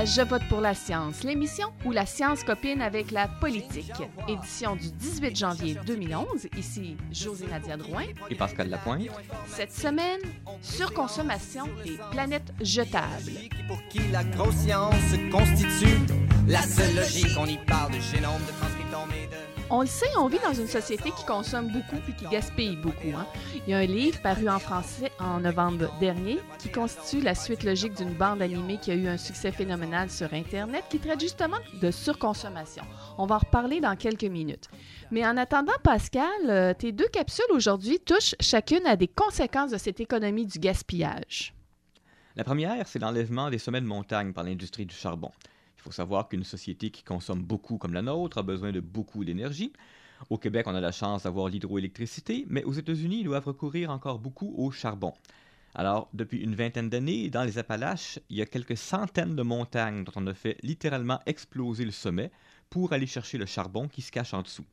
à Je vote pour la science, l'émission où la science copine avec la politique. Édition du 18 janvier 2011. Ici José Nadia Drouin. Et Pascal Lapointe. Cette semaine, surconsommation des planètes jetables. Pour qui la grosse science constitue la seule logique? On y parle de génome, de transcriptome. On le sait, on vit dans une société qui consomme beaucoup puis qui gaspille beaucoup. Hein. Il y a un livre paru en français en novembre dernier qui constitue la suite logique d'une bande animée qui a eu un succès phénoménal sur Internet qui traite justement de surconsommation. On va en reparler dans quelques minutes. Mais en attendant, Pascal, euh, tes deux capsules aujourd'hui touchent chacune à des conséquences de cette économie du gaspillage. La première, c'est l'enlèvement des sommets de montagne par l'industrie du charbon. Il faut savoir qu'une société qui consomme beaucoup comme la nôtre a besoin de beaucoup d'énergie. Au Québec, on a la chance d'avoir l'hydroélectricité, mais aux États-Unis, ils doivent recourir encore beaucoup au charbon. Alors, depuis une vingtaine d'années, dans les Appalaches, il y a quelques centaines de montagnes dont on a fait littéralement exploser le sommet pour aller chercher le charbon qui se cache en dessous.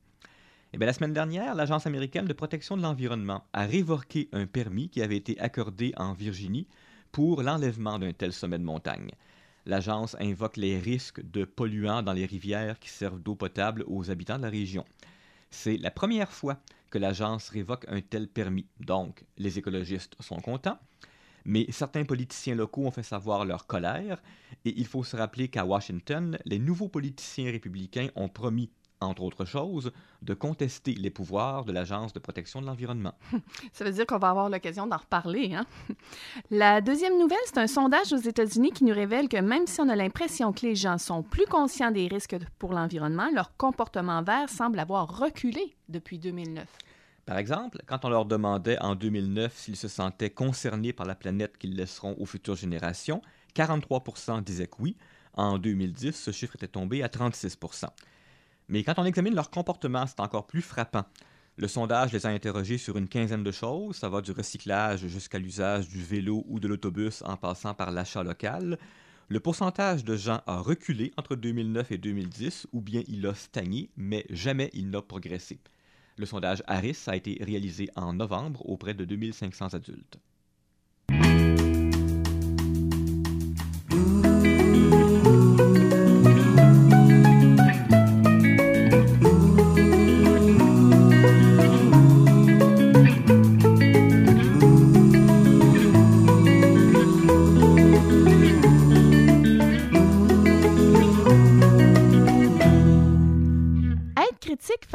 Eh bien, la semaine dernière, l'Agence américaine de protection de l'environnement a révoqué un permis qui avait été accordé en Virginie pour l'enlèvement d'un tel sommet de montagne l'agence invoque les risques de polluants dans les rivières qui servent d'eau potable aux habitants de la région. C'est la première fois que l'agence révoque un tel permis, donc les écologistes sont contents, mais certains politiciens locaux ont fait savoir leur colère, et il faut se rappeler qu'à Washington, les nouveaux politiciens républicains ont promis entre autres choses, de contester les pouvoirs de l'Agence de protection de l'environnement. Ça veut dire qu'on va avoir l'occasion d'en reparler. Hein? La deuxième nouvelle, c'est un sondage aux États-Unis qui nous révèle que même si on a l'impression que les gens sont plus conscients des risques pour l'environnement, leur comportement vert semble avoir reculé depuis 2009. Par exemple, quand on leur demandait en 2009 s'ils se sentaient concernés par la planète qu'ils laisseront aux futures générations, 43% disaient que oui. En 2010, ce chiffre était tombé à 36 mais quand on examine leur comportement, c'est encore plus frappant. Le sondage les a interrogés sur une quinzaine de choses. Ça va du recyclage jusqu'à l'usage du vélo ou de l'autobus en passant par l'achat local. Le pourcentage de gens a reculé entre 2009 et 2010 ou bien il a stagné, mais jamais il n'a progressé. Le sondage Harris a été réalisé en novembre auprès de 2500 adultes.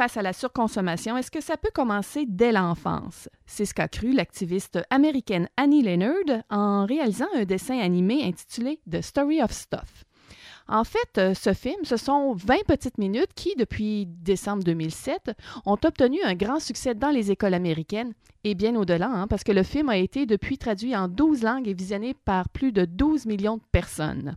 Face à la surconsommation, est-ce que ça peut commencer dès l'enfance? C'est ce qu'a cru l'activiste américaine Annie Leonard en réalisant un dessin animé intitulé The Story of Stuff. En fait, euh, ce film, ce sont 20 petites minutes qui, depuis décembre 2007, ont obtenu un grand succès dans les écoles américaines et bien au-delà, hein, parce que le film a été depuis traduit en 12 langues et visionné par plus de 12 millions de personnes.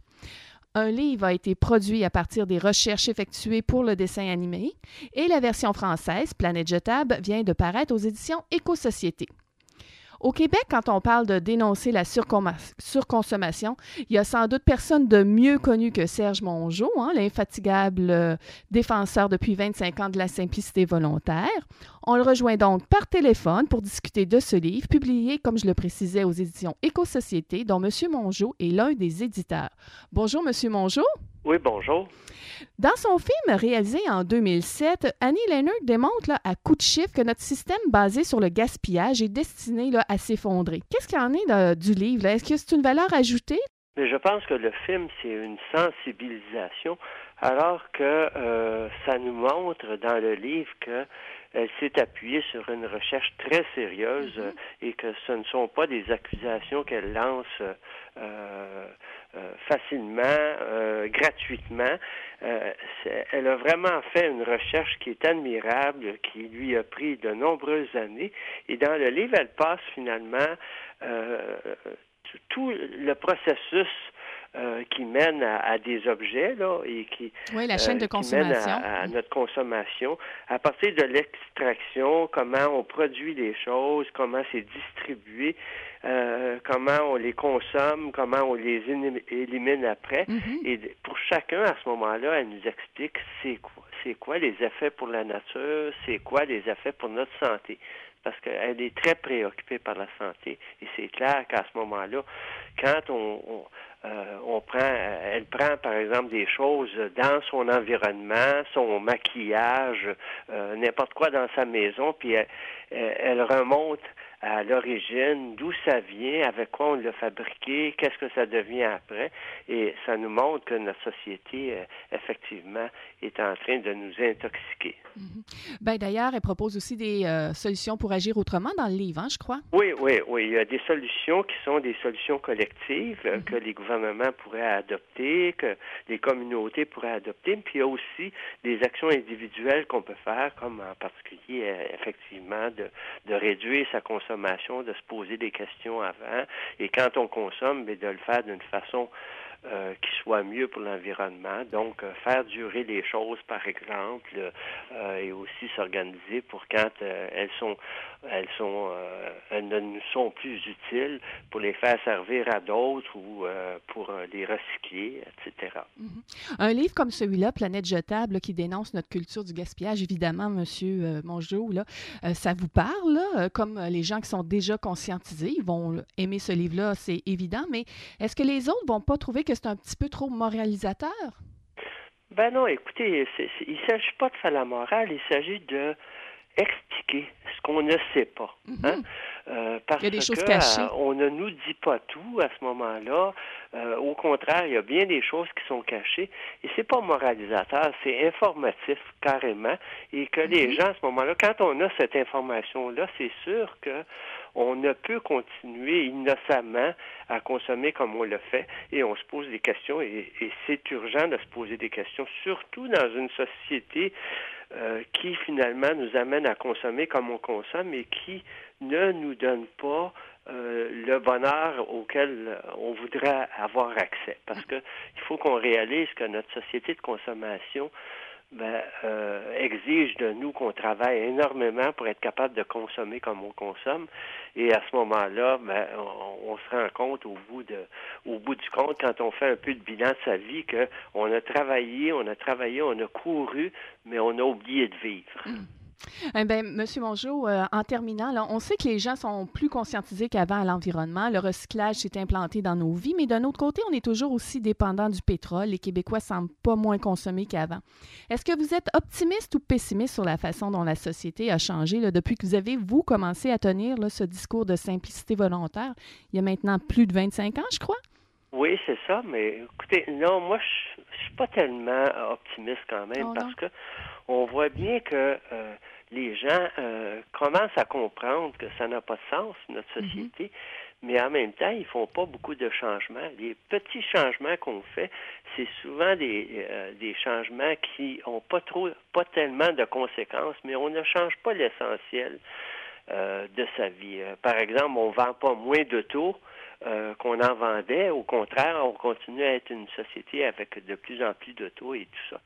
Un livre a été produit à partir des recherches effectuées pour le dessin animé et la version française, Planète Jetable, vient de paraître aux éditions Éco-Société. Au Québec, quand on parle de dénoncer la surconsommation, il y a sans doute personne de mieux connu que Serge Mongeau, hein, l'infatigable euh, défenseur depuis 25 ans de la simplicité volontaire. On le rejoint donc par téléphone pour discuter de ce livre, publié, comme je le précisais, aux éditions Éco-Société, dont M. Mongeau est l'un des éditeurs. Bonjour, M. Mongeau. Oui, bonjour. Dans son film réalisé en 2007, Annie Leonard démontre à coup de chiffres que notre système basé sur le gaspillage est destiné à s'effondrer. Qu'est-ce qu'il en est du livre? Est-ce que c'est une valeur ajoutée? Mais je pense que le film, c'est une sensibilisation, alors que euh, ça nous montre dans le livre que elle s'est appuyée sur une recherche très sérieuse mm-hmm. et que ce ne sont pas des accusations qu'elle lance euh, euh, facilement, euh, gratuitement. Elle a vraiment fait une recherche qui est admirable, qui lui a pris de nombreuses années. Et dans le livre, elle passe finalement tout le processus euh, qui mène à, des objets là, et qui, oui, la chaîne de consommation. à, notre consommation. À partir de l'extraction, comment on produit les choses, comment c'est distribué, euh, comment on les consomme, comment on les élimine après. Mm-hmm. Et pour chacun, à ce moment-là, elle nous explique c'est quoi, c'est quoi les effets pour la nature, c'est quoi les effets pour notre santé parce qu'elle est très préoccupée par la santé. Et c'est clair qu'à ce moment-là, quand on, euh, on prend, elle prend par exemple des choses dans son environnement, son maquillage, euh, n'importe quoi dans sa maison, puis elle remonte à l'origine, d'où ça vient, avec quoi on l'a fabriqué, qu'est-ce que ça devient après. Et ça nous montre que notre société, euh, effectivement, est en train de nous intoxiquer. Mm-hmm. ben, D'ailleurs, elle propose aussi des euh, solutions pour agir autrement dans le livre, hein, je crois. Oui, oui, oui. Il y a des solutions qui sont des solutions collectives euh, mm-hmm. que les gouvernements pourraient adopter, que les communautés pourraient adopter. Puis il y a aussi des actions individuelles qu'on peut faire, comme en particulier, effectivement, de, de réduire sa consommation de se poser des questions avant, et quand on consomme, mais de le faire d'une façon euh, qui soit mieux pour l'environnement. Donc, euh, faire durer les choses, par exemple, euh, et aussi s'organiser pour quand elles sont, elles sont, elles ne nous sont plus utiles, pour les faire servir à d'autres ou pour les recycler, etc. Mm-hmm. Un livre comme celui-là, Planète jetable, qui dénonce notre culture du gaspillage, évidemment, Monsieur Mongeau, là, ça vous parle, comme les gens qui sont déjà conscientisés, ils vont aimer ce livre-là, c'est évident. Mais est-ce que les autres vont pas trouver que c'est un petit peu trop moralisateur? Ben non, écoutez, il ne s'agit pas de faire la morale, il s'agit de expliquer ce qu'on ne sait pas. Mhm. Hein? Euh, parce il y a des choses cachées. Euh, on ne nous dit pas tout à ce moment-là. Euh, au contraire, il y a bien des choses qui sont cachées. Et c'est pas moralisateur, c'est informatif carrément. Et que les mhm. gens à ce moment-là, quand on a cette information-là, c'est sûr que on ne peut continuer innocemment à consommer comme on le fait et on se pose des questions et, c'est urgent de se poser des questions, surtout dans une société euh, qui finalement nous amène à consommer comme on consomme et qui ne nous donne pas euh, le bonheur auquel on voudrait avoir accès. Parce que il faut qu'on réalise que notre société de consommation ben, euh, exige de nous qu'on travaille énormément pour être capable de consommer comme on consomme. Et à ce moment-là, ben, on, se rend compte au bout bout du compte, quand on fait un peu de bilan de sa vie, qu'on a travaillé, on a travaillé, on a couru, mais on a oublié de vivre. Mmh. Eh bien, Monsieur Mongeau, euh, en terminant, on sait que les gens sont plus conscientisés qu'avant à l'environnement. Le recyclage s'est implanté dans nos vies, mais d'un autre côté, on est toujours aussi dépendant du pétrole. Les Québécois semblent pas moins consommer qu'avant. Est-ce que vous êtes optimiste ou pessimiste sur la façon dont la société a changé depuis que vous avez, vous, commencé à tenir ce discours de simplicité volontaire il y a maintenant plus de 25 ans, je crois? Oui, c'est ça, mais écoutez, non, moi, je, ne suis pas tellement optimiste quand même oh, parce que on voit bien que euh, les gens euh, commencent à comprendre que ça n'a pas de sens, notre mhm. société, mais en même temps, ils font pas beaucoup de changements. Les petits changements qu'on fait, c'est souvent des, euh, des changements qui ont pas trop, pas tellement de conséquences, mais on ne change pas l'essentiel de sa vie. par exemple, on vend pas moins d'auto, euh, qu'on en vendait. Au contraire, on continue à être une société avec de plus en plus d'auto et tout ça.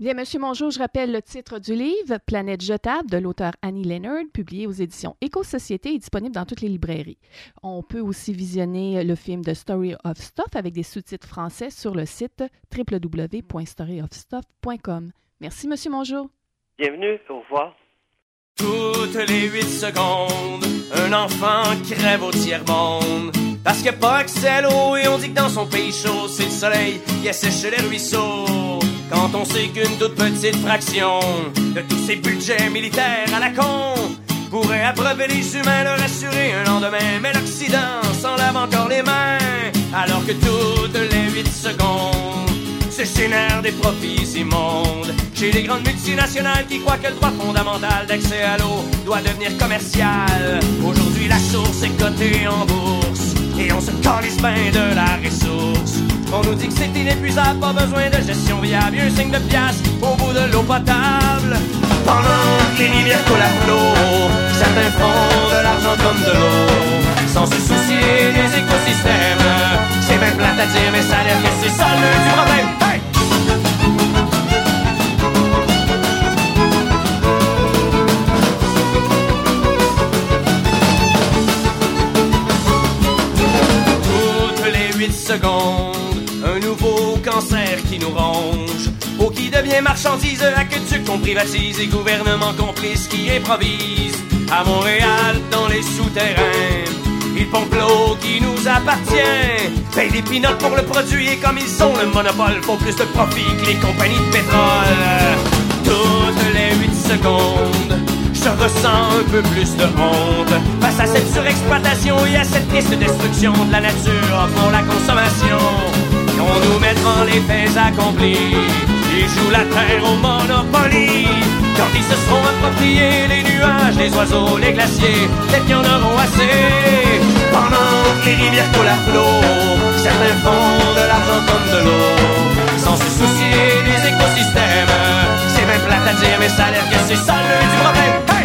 Bien, Monsieur Mongeau, je rappelle le titre du livre, Planète jetable, de l'auteur Annie Leonard, publié aux éditions Éco-Société et disponible dans toutes les librairies. On peut aussi visionner le film The Story of Stuff avec des sous-titres français sur le site www.storyofstuff.com. Merci, Monsieur Mongeau. Bienvenue, au revoir. Toutes les huit secondes, un enfant crève au tiers-monde. Parce a pas accès à l'eau et on dit que dans son pays chaud, c'est le soleil qui assèche les ruisseaux. Quand on sait qu'une toute petite fraction de tous ces budgets militaires à la con pourrait abreuver les humains, leur assurer un lendemain. Mais l'Occident s'en lave encore les mains, alors que toutes les huit secondes, se génère des profits immondes chez les grandes multinationales qui croient que le droit fondamental d'accès à l'eau doit devenir commercial. Aujourd'hui, la source est cotée en bourse et on se calisse bien de la ressource. On nous dit que c'est inépuisable, pas besoin de gestion viable, un signe de pièce au bout de l'eau potable. Pendant que les rivières coulent à flot, certains font de l'argent comme de l'eau, sans se soucier des écosystèmes. C'est même plate à dire, mais ça a l'air que c'est ça le du problème. Un nouveau cancer qui nous ronge, Ou qui devient marchandise, aqueduc qu'on privatise et gouvernement complice qui improvise. À Montréal, dans les souterrains, il pompe l'eau qui nous appartient. Paye des pinottes pour le produit et comme ils sont le monopole, font plus de profit que les compagnies de pétrole. Toutes les 8 secondes, je ressens un peu plus de honte face à cette surexploitation et à cette triste destruction de la nature pour la consommation. On nous mettra les faits accomplis. Ils jouent la terre au Monopoly. Quand ils se seront appropriés les nuages, les oiseaux, les glaciers, les qu'il y en auront assez. Pendant que les rivières coulent à flot, certains font de l'argent comme de l'eau. Sans se soucier des écosystèmes. C'est même plate à dire, mais ça a l'air que c'est ça le du problème.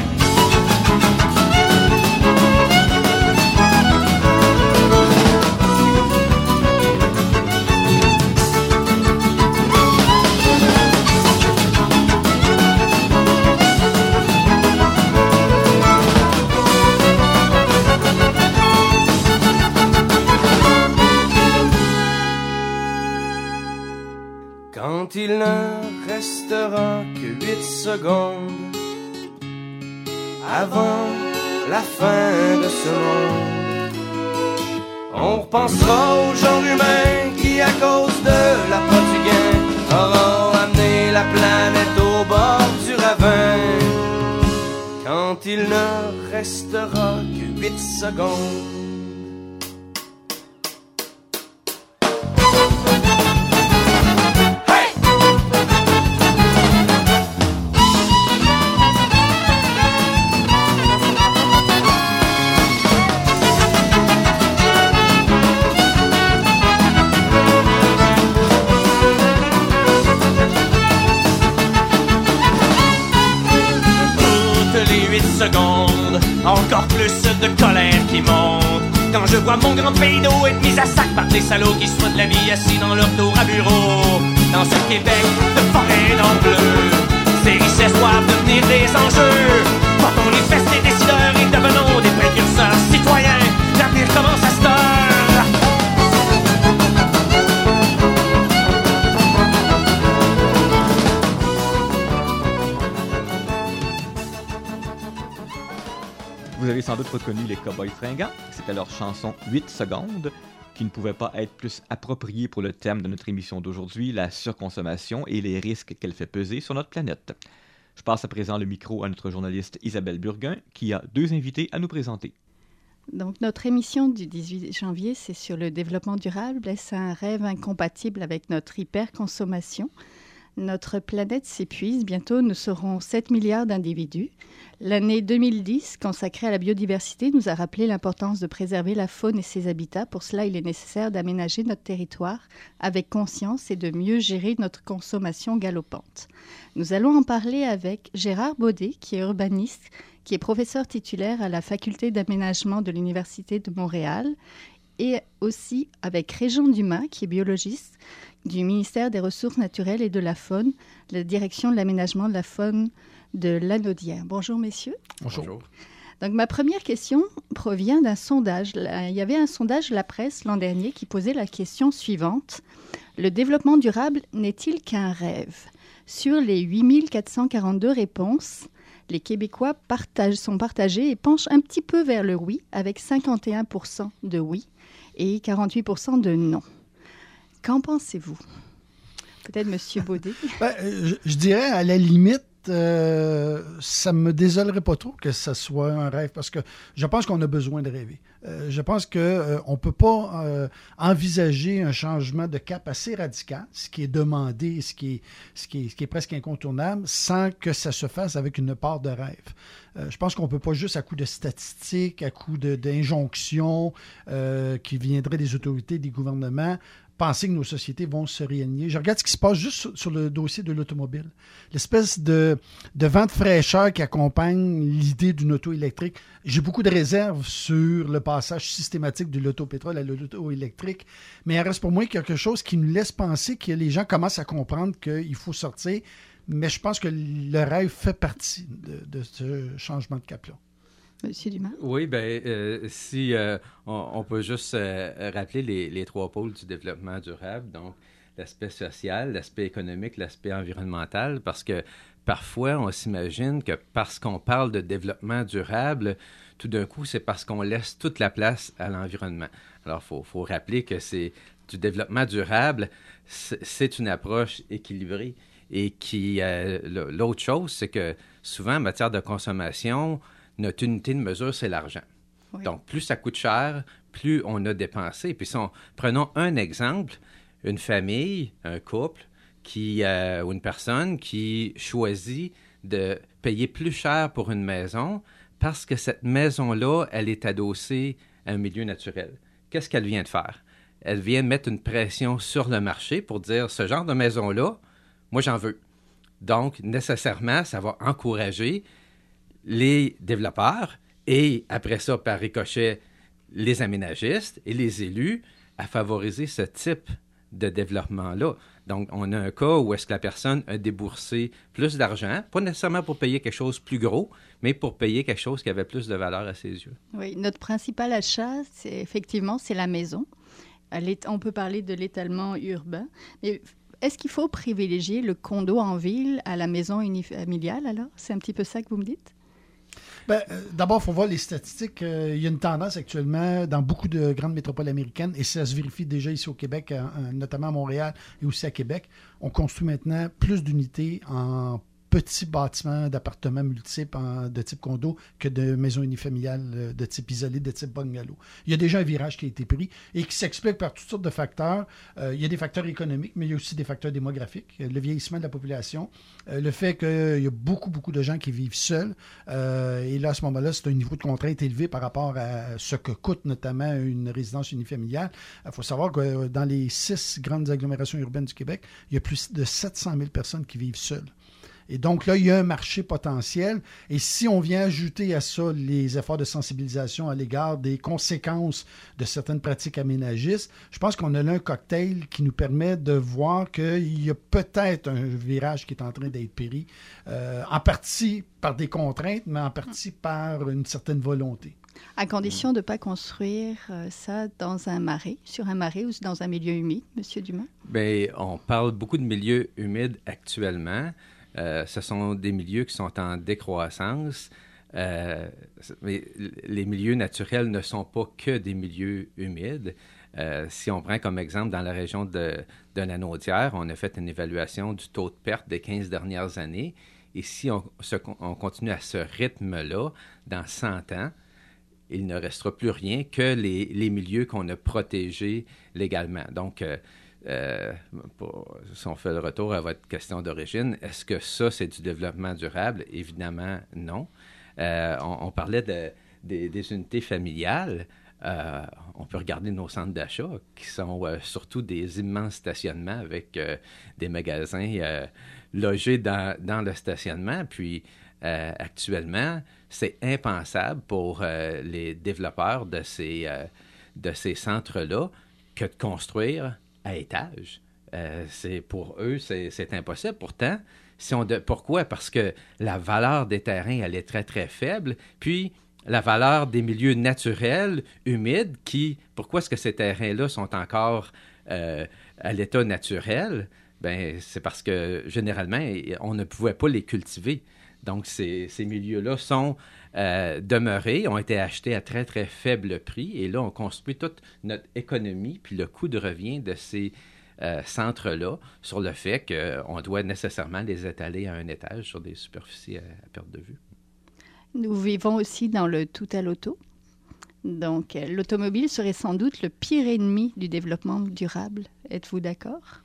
Repensera au genre humain qui, à cause de la du gain, auront amené la planète au bord du ravin. Quand il ne restera que huit secondes. Vois mon grand pays d'eau être mis à sac par des salauds qui se foutent de la vie assis dans leur tour à bureau. Dans ce Québec de forêt d'en bleu, ces richesses doivent devenir des enjeux. Portons les fesses des décideurs avez sans doute reconnu les Cowboys fringants. C'était leur chanson 8 secondes, qui ne pouvait pas être plus appropriée pour le thème de notre émission d'aujourd'hui, la surconsommation et les risques qu'elle fait peser sur notre planète. Je passe à présent le micro à notre journaliste Isabelle Burguin, qui a deux invités à nous présenter. Donc, notre émission du 18 janvier, c'est sur le développement durable. Est-ce un rêve incompatible avec notre hyperconsommation? Notre planète s'épuise. Bientôt, nous serons 7 milliards d'individus. L'année 2010, consacrée à la biodiversité, nous a rappelé l'importance de préserver la faune et ses habitats. Pour cela, il est nécessaire d'aménager notre territoire avec conscience et de mieux gérer notre consommation galopante. Nous allons en parler avec Gérard Baudet, qui est urbaniste, qui est professeur titulaire à la faculté d'aménagement de l'Université de Montréal, et aussi avec Régent Dumas, qui est biologiste du ministère des Ressources naturelles et de la faune, la direction de l'aménagement de la faune de l'Anaudière. Bonjour messieurs. Bonjour. Donc ma première question provient d'un sondage. Il y avait un sondage de la presse l'an dernier qui posait la question suivante. Le développement durable n'est-il qu'un rêve? Sur les 8442 réponses, les Québécois partagent, sont partagés et penchent un petit peu vers le oui, avec 51% de oui et 48% de non. Qu'en pensez-vous? Peut-être Monsieur Baudet. Ben, euh, je, je dirais, à la limite, euh, ça me désolerait pas trop que ça soit un rêve parce que je pense qu'on a besoin de rêver. Euh, je pense qu'on ne peut pas euh, envisager un changement de cap assez radical, ce qui est demandé, ce qui est, ce qui est, ce presque incontournable, sans que ça se fasse avec une part de rêve. Euh, je pense qu'on ne peut pas juste à coup de statistiques, à coup d'injonctions euh, qui viendraient des autorités, des gouvernements, penser que nos sociétés vont se réaligner. Je regarde ce qui se passe juste sur, le dossier de l'automobile. L'espèce de, de vent de fraîcheur qui accompagne l'idée d'une auto électrique. J'ai beaucoup de réserves sur le passage systématique de l'auto-pétrole à l'auto électrique, mais il reste pour moi quelque chose qui nous laisse penser que les gens commencent à comprendre qu'il faut sortir, mais je pense que le rêve fait partie de, de ce changement de cap-là. Monsieur Dumas? Oui, ben euh, si euh, on, peut juste euh, rappeler les, trois pôles du développement durable, donc l'aspect social, l'aspect économique, l'aspect environnemental, parce que parfois, on s'imagine que parce qu'on parle de développement durable, tout d'un coup, c'est parce qu'on laisse toute la place à l'environnement. Alors, il faut, rappeler que c'est du développement durable, c'est une approche équilibrée. Et qui, l'autre chose, c'est que souvent, en matière de consommation, notre unité de mesure, c'est l'argent. Donc, plus ça coûte cher, plus on a dépensé. Puis, si prenons un exemple, une famille, un couple, qui, euh, ou une personne qui choisit de payer plus cher pour une maison parce que cette maison-là, elle est adossée à un milieu naturel. Qu'est-ce qu'elle vient de faire? Elle vient mettre une pression sur le marché pour dire ce genre de maison-là, moi j'en veux. Donc, nécessairement, ça va encourager les développeurs et après ça, par ricochet, les aménagistes et les élus à favoriser ce type de développement-là. Donc, on a un cas où est-ce que la personne a déboursé plus d'argent, pas nécessairement pour payer quelque chose plus gros, mais pour payer quelque chose qui avait plus de valeur à ses yeux. Oui, notre principal achat, effectivement, c'est la maison. On peut parler de l'étalement urbain, mais est-ce qu'il faut privilégier le condo en ville à la maison unifamiliale alors? C'est un petit peu ça que vous me dites? Ben, euh, D'abord, il faut voir les statistiques. Euh, il y a une tendance actuellement dans beaucoup de grandes métropoles américaines, et ça se vérifie déjà ici au Québec, euh, notamment à Montréal et aussi à Québec. On construit maintenant plus d'unités en petits bâtiments d'appartements multiples de type condo que de maisons unifamiliales euh, de type isolé, de type bungalow. Il y a déjà un virage qui a été pris et qui s'explique par toutes sortes de facteurs. Euh, il y a des facteurs économiques, mais il y a aussi des facteurs démographiques. Le vieillissement de la population, euh, le fait qu'il y a beaucoup, beaucoup de gens qui vivent seuls. et là, à ce moment-là, c'est un niveau de contrainte élevé par rapport à ce que coûte notamment une résidence unifamiliale. Il faut savoir que dans les six grandes agglomérations urbaines du Québec, il y a plus de 700 000 personnes qui vivent seules. Et donc là, il y a un marché potentiel. Et si on vient ajouter à ça les efforts de sensibilisation à l'égard des conséquences de certaines pratiques aménagistes, je pense qu'on a là un cocktail qui nous permet de voir qu'il y a peut-être un virage qui est en train d'être péri, euh, en partie par des contraintes, mais en partie par une certaine volonté. À condition de ne pas construire euh, ça dans un marais, sur un marais ou dans un milieu humide, Monsieur Dumas? Bien, on parle beaucoup de milieux humides actuellement. Euh, ce sont des milieux qui sont en décroissance. Euh, mais les milieux naturels ne sont pas que des milieux humides. Euh, si on prend comme exemple dans la région de, de la Naudière, on a fait une évaluation du taux de perte des 15 dernières années. Et si on, on continue à ce rythme-là, dans 100 ans, il ne restera plus rien que les, milieux qu'on a protégés légalement. Donc, si on fait le retour à votre question d'origine, est-ce que ça, c'est du développement durable? Évidemment, non. Euh, on, parlait de, des, unités familiales. Euh, on peut regarder nos centres d'achat, qui sont surtout des immenses stationnements avec des magasins logés dans, le stationnement. Puis, actuellement, c'est impensable pour les développeurs de ces centres-là que de construire à étage. Euh, c'est pour eux, c'est impossible. Pourtant, si on pourquoi? Parce que la valeur des terrains, elle est très, très faible. Puis, la valeur des milieux naturels, humides, qui, pourquoi est-ce que ces terrains-là sont encore euh, à l'état naturel? Ben, c'est parce que généralement, on ne pouvait pas les cultiver. Donc, ces, milieux-là sont euh, demeurés, ont été achetés à très, très faible prix. Et là, on construit toute notre économie, puis le coût de revient de ces euh, centres-là sur le fait qu'on doit nécessairement les étaler à un étage sur des superficies à, perte de vue. Nous vivons aussi dans le tout à l'auto. Donc, l'automobile serait sans doute le pire ennemi du développement durable. Êtes-vous d'accord?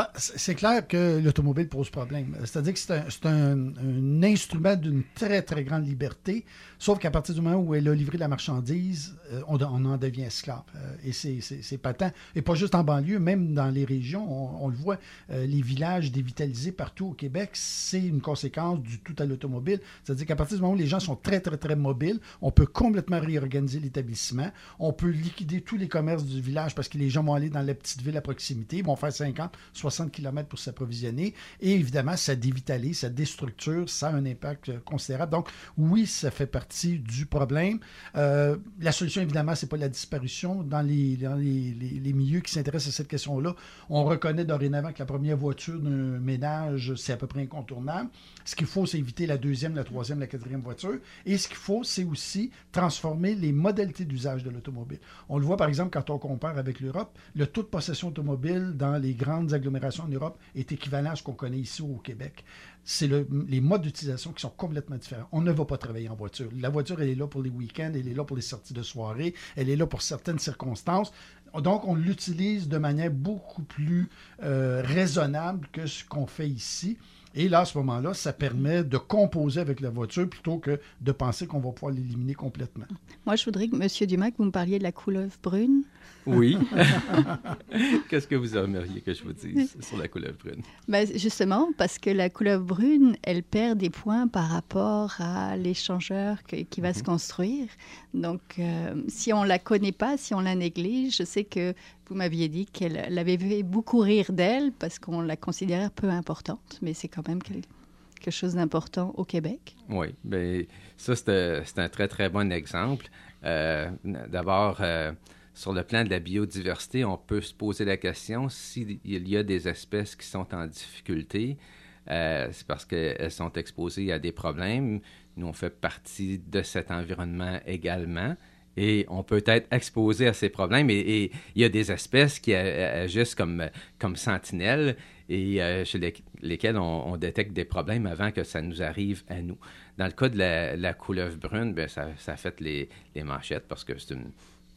Ah, c'est clair que l'automobile pose problème. C'est-à-dire que c'est un, instrument d'une très, très grande liberté, sauf qu'à partir du moment où elle a livré la marchandise, euh, on, en devient esclave. Euh, et c'est patent. Et pas juste en banlieue, même dans les régions, on, le voit, euh, les villages dévitalisés partout au Québec, c'est une conséquence du tout à l'automobile. C'est-à-dire qu'à partir du moment où les gens sont très, très, très mobiles, on peut complètement réorganiser l'établissement. On peut liquider tous les commerces du village parce que les gens vont aller dans la petite ville à proximité, ils vont faire 50, 60 60 km pour s'approvisionner. Et évidemment, ça dévitalise, ça déstructure, ça a un impact considérable. Donc, oui, ça fait partie du problème. Euh, la solution, évidemment, c'est pas la disparition. Dans les, dans les, les, milieux qui s'intéressent à cette question-là, on reconnaît dorénavant que la première voiture d'un ménage, c'est à peu près incontournable. Ce qu'il faut, c'est éviter la deuxième, la troisième, la quatrième voiture. Et ce qu'il faut, c'est aussi transformer les modalités d'usage de l'automobile. On le voit, par exemple, quand on compare avec l'Europe, le taux de possession automobile dans les grandes agglomérations en Europe est équivalent à ce qu'on connaît ici au Québec c'est les modes d'utilisation qui sont complètement différents. On ne va pas travailler en voiture. La voiture, elle est là pour les week-ends, elle est là pour les sorties de soirée, elle est là pour certaines circonstances. Donc, on l'utilise de manière beaucoup plus euh, raisonnable que ce qu'on fait ici. Et là, à ce moment-là, ça permet de composer avec la voiture plutôt que de penser qu'on va pouvoir l'éliminer complètement. Moi, je voudrais que, M. Dumac, vous me parliez de la couleuvre brune. Oui. Qu'est-ce que vous aimeriez que je vous dise sur la couleuvre brune? Ben, justement, parce que la couleuvre brune, elle perd des points par rapport à l'échangeur qui va se mhm. construire. Donc, euh, si on ne la connaît pas, si on la néglige, je sais que vous m'aviez dit qu'elle avait fait beaucoup rire d'elle parce qu'on la considérait peu importante, mais c'est quand même quelque chose d'important au Québec. Oui, bien, ça, c'est un très, très bon exemple. Euh, d'abord, euh, sur le plan de la biodiversité, on peut se poser la question s'il y a des espèces qui sont en difficulté, euh, c'est parce qu'elles sont exposées à des problèmes. Nous, on fait partie de cet environnement également. Et on peut être exposé à ces problèmes. Et, il y a des espèces qui agissent comme, sentinelles et euh, chez lesquelles on, détecte des problèmes avant que ça nous arrive à nous. Dans le cas de la, couleuvre brune, bien, ça, ça fait les, les manchettes parce que c'est une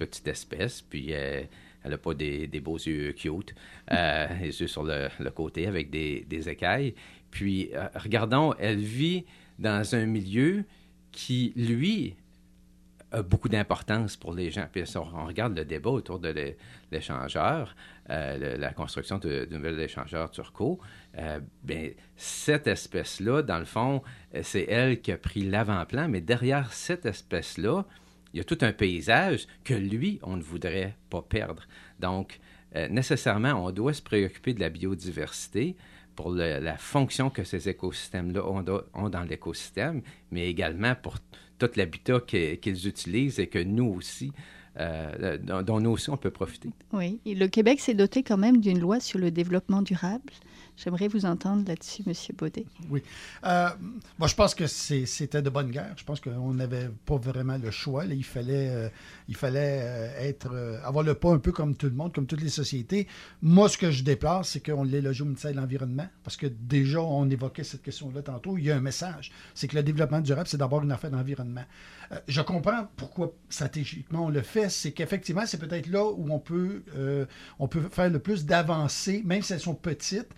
petite espèce, puis euh, elle n'a pas des, beaux yeux cute, euh, les yeux sur le, côté avec des, écailles. Puis, euh, regardons, elle vit dans un milieu qui, lui, a beaucoup d'importance pour les gens. Puis, on, regarde le débat autour de l'échangeur, la construction de, de nouveaux échangeurs turco. bien, cette espèce-là, dans le fond, c'est elle qui a pris l'avant-plan, mais derrière cette espèce-là, il y a tout un paysage que lui, on ne voudrait pas perdre. Donc, euh, nécessairement, on doit se préoccuper de la biodiversité pour la fonction que ces écosystèmes-là ont, dans l'écosystème, mais également pour tout l'habitat qu'ils utilisent et que nous aussi, euh, dont, nous aussi on peut profiter. Oui, le Québec s'est doté quand même d'une loi sur le développement durable J'aimerais vous entendre là-dessus, M. Baudet. Oui. Euh, moi, je pense que c'était de bonne guerre. Je pense qu'on n'avait pas vraiment le choix. Il fallait, euh, il fallait euh, être, avoir le pas un peu comme tout le monde, comme toutes les sociétés. Moi, ce que je déplore, c'est qu'on l'ait logé au ministère de l'Environnement, parce que déjà, on évoquait cette question-là tantôt. Il y a un message. C'est que le développement durable, c'est d'abord une affaire d'environnement. je comprends pourquoi stratégiquement on le fait. C'est qu'effectivement, c'est peut-être là où on peut, on peut faire le plus d'avancées, même si elles sont petites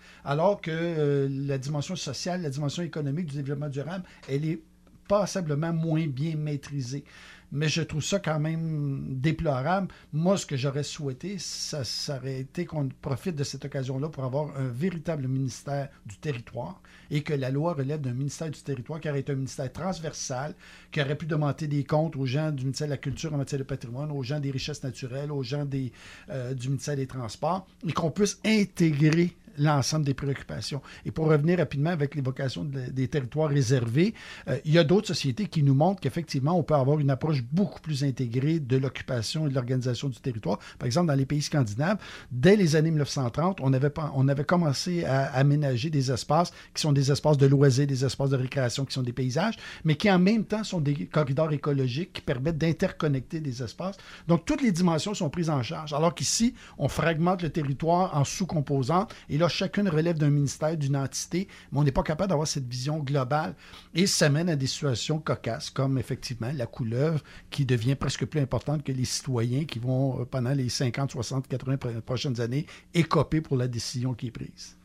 que euh, la dimension sociale, la dimension économique du développement durable, elle est passablement moins bien maîtrisée. Mais je trouve ça quand même déplorable. Moi, ce que j'aurais souhaité, ça, ça, aurait été qu'on profite de cette occasion-là pour avoir un véritable ministère du territoire et que la loi relève d'un ministère du territoire qui aurait été un ministère transversal, qui aurait pu demander des comptes aux gens du ministère de la Culture en matière de patrimoine, aux gens des richesses naturelles, aux gens des, euh, du ministère des Transports, et qu'on puisse intégrer l'ensemble des préoccupations. Et pour revenir rapidement avec l'évocation des territoires réservés, euh, il y a d'autres sociétés qui nous montrent qu'effectivement, on peut avoir une approche beaucoup plus intégrée de l'occupation et de l'organisation du territoire. Par exemple, dans les pays scandinaves, dès les années 1930, on avait, on avait commencé à aménager des espaces qui sont des espaces de loisirs, des espaces de récréation, qui sont des paysages, mais qui en même temps sont des corridors écologiques qui permettent d'interconnecter des espaces. Donc, toutes les dimensions sont prises en charge. Alors qu'ici, on fragmente le territoire en sous-composantes et là, chacune relève d'un ministère, d'une entité, mais on n'est pas capable d'avoir cette vision globale. Et ça mène à des situations cocasses, comme effectivement la couleuvre, qui devient presque plus importante que les citoyens qui vont, euh, pendant les 50, 60, 80 prochaines années, écoper pour la décision qui est prise.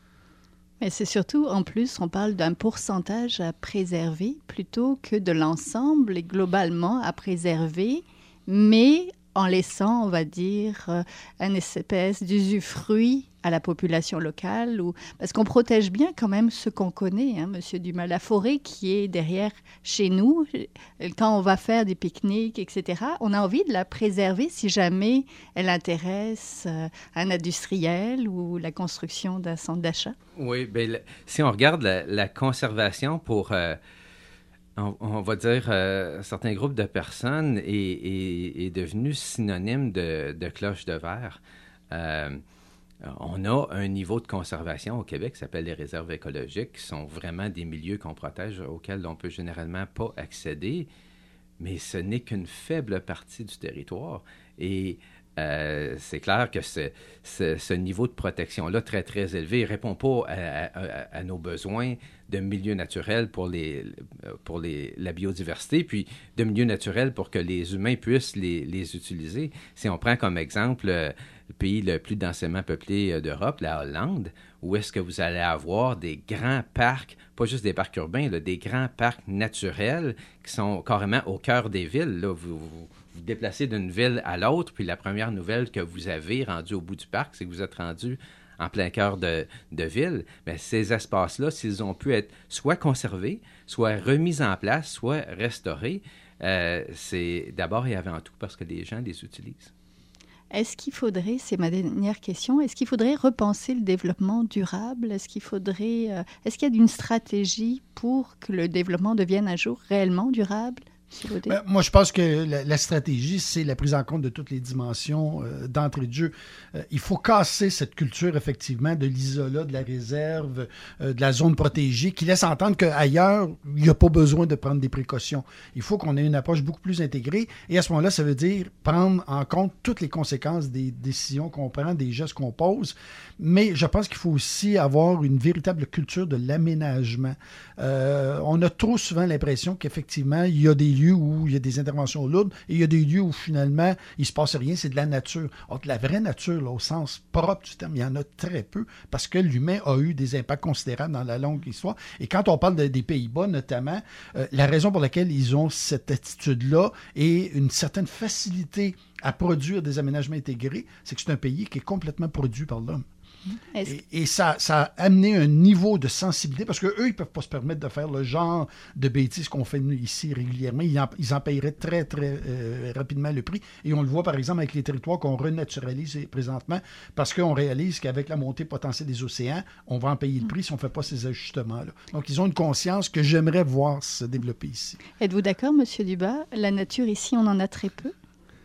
Mais c'est surtout, en plus, on parle d'un pourcentage à préserver plutôt que de l'ensemble et globalement à préserver, mais en laissant, on va dire, euh, un espèce d'usufruit à la population locale, ou parce qu'on protège bien quand même ce qu'on connaît, hein, Monsieur Dumas, la forêt qui est derrière chez nous. Quand on va faire des pique-niques, etc., on a envie de la préserver si jamais elle intéresse euh, un industriel ou la construction d'un centre d'achat. Oui, bien, si on regarde la, conservation pour euh, on, va dire, euh, certains groupes de personnes est, devenu synonyme de, cloche de verre. Euh, on a un niveau de conservation au Québec qui s'appelle les réserves écologiques, qui sont vraiment des milieux qu'on protège, auxquels on peut généralement pas accéder, mais ce n'est qu'une faible partie du territoire. Et euh, c'est clair que ce, niveau de protection-là, très, très élevé, ne répond pas à, nos besoins de milieux naturels pour, la biodiversité, puis de milieux naturels pour que les humains puissent les, utiliser. Si on prend comme exemple euh, le pays le plus densément peuplé euh, d'Europe, la Hollande, où est-ce que vous allez avoir des grands parcs, pas juste des parcs urbains, des grands parcs naturels qui sont carrément au cœur des villes. Déplacez d'une ville à l'autre, puis la première nouvelle que vous avez rendue au bout du parc, c'est que vous êtes rendu en plein cœur de, ville, mais ces espaces-là, s'ils ont pu être soit conservés, soit remis en place, soit restaurés, euh, c'est d'abord et avant tout parce que les gens les utilisent. Est-ce qu'il faudrait, c'est ma dernière question, est-ce qu'il faudrait repenser le développement durable? Est-ce qu'il faudrait, euh, est-ce qu'il y a une stratégie pour que le développement devienne un jour réellement durable? Ben, moi, je pense que la, stratégie, c'est la prise en compte de toutes les dimensions euh, d'entrée de jeu. Euh, il faut casser cette culture, effectivement, de l'isolat, de la réserve, euh, de la zone protégée, qui laisse entendre qu'ailleurs, il n'y a pas besoin de prendre des précautions. Il faut qu'on ait une approche beaucoup plus intégrée. Et à ce moment-là, ça veut dire prendre en compte toutes les conséquences des décisions qu'on prend, des gestes qu'on pose. Mais je pense qu'il faut aussi avoir une véritable culture de l'aménagement. on a trop souvent l'impression qu'effectivement, il y a des lieux où il y a des interventions lourdes et il y a des lieux où finalement il ne se passe rien, c'est de la nature. Or, la vraie nature, au sens propre du terme, il y en a très peu parce que l'humain a eu des impacts considérables dans la longue histoire. Et quand on parle des Pays-Bas notamment, euh, la raison pour laquelle ils ont cette attitude-là et une certaine facilité à produire des aménagements intégrés, c'est que c'est un pays qui est complètement produit par l'homme. Et, ça, ça, a amené un niveau de sensibilité parce qu'eux, ils ne peuvent pas se permettre de faire le genre de bêtises qu'on fait ici régulièrement. Ils en, ils en paieraient très, très euh, rapidement le prix. Et on le voit, par exemple, avec les territoires qu'on renaturalise présentement parce qu'on réalise qu'avec la montée potentielle des océans, on va en payer le prix si on ne fait pas ces ajustements-là. Donc, ils ont une conscience que j'aimerais voir se développer ici. Êtes-vous d'accord, M. Dubas? La nature ici, on en a très peu?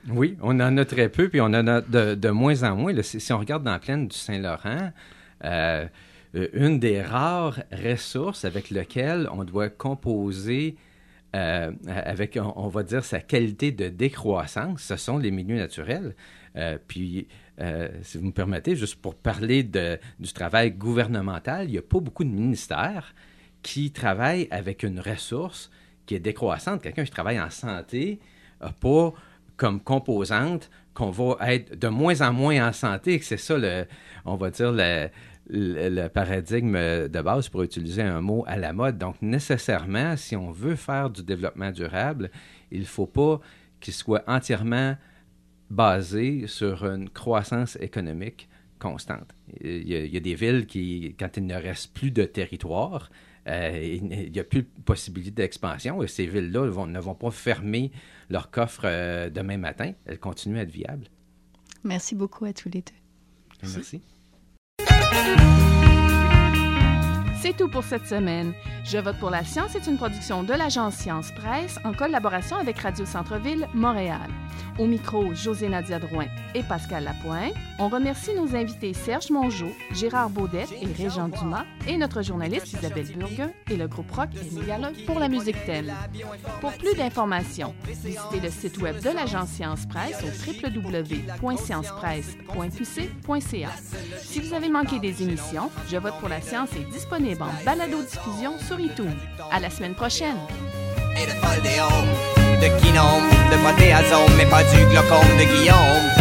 Oui, on en a très peu, puis on en a de, moins en moins. si, on regarde dans la plaine du Saint-Laurent, euh, euh, une des rares ressources avec lesquelles on doit composer euh, avec, on, va dire, sa qualité de décroissance, ce sont les milieux naturels. puis, si vous me permettez, juste pour parler du travail gouvernemental, il n'y a pas beaucoup de ministères qui travaillent avec une ressource qui est décroissante. Quelqu'un qui travaille en santé n'a pas comme composante qu'on va être de moins en moins en santé, que c'est ça, le, on va dire, le, le, paradigme de base pour utiliser un mot à la mode. Donc, nécessairement, si on veut faire du développement durable, il ne faut pas qu'il soit entièrement basé sur une croissance économique constante. Il y, a, il y, a, des villes qui, quand il ne reste plus de territoire, euh, il n'y a plus de possibilité d'expansion et ces villes-là ne vont pas fermer leur coffre euh, demain matin. Elles continuent à être viables. Merci beaucoup à tous les deux. Merci. C'est tout pour cette semaine. Je vote pour la science est une production de l'agence Science Presse en collaboration avec Radio Centre-Ville Montréal. Au micro, José Nadia Drouin et Pascal Lapointe. On remercie nos invités Serge Mongeau, Gérard Baudet et Régent Dumas et notre journaliste Isabelle Burguin et le groupe rock Emilia pour la musique thème. Pour plus d'informations, visitez le site web de l'agence Science Presse au www.sciencepresse.qc.ca. Si vous avez manqué des émissions, Je vote pour la science est disponible en balado-diffusion sur iTunes. À la semaine prochaine! Et de de Guillaume, de mais pas du glaucome de Guillaume.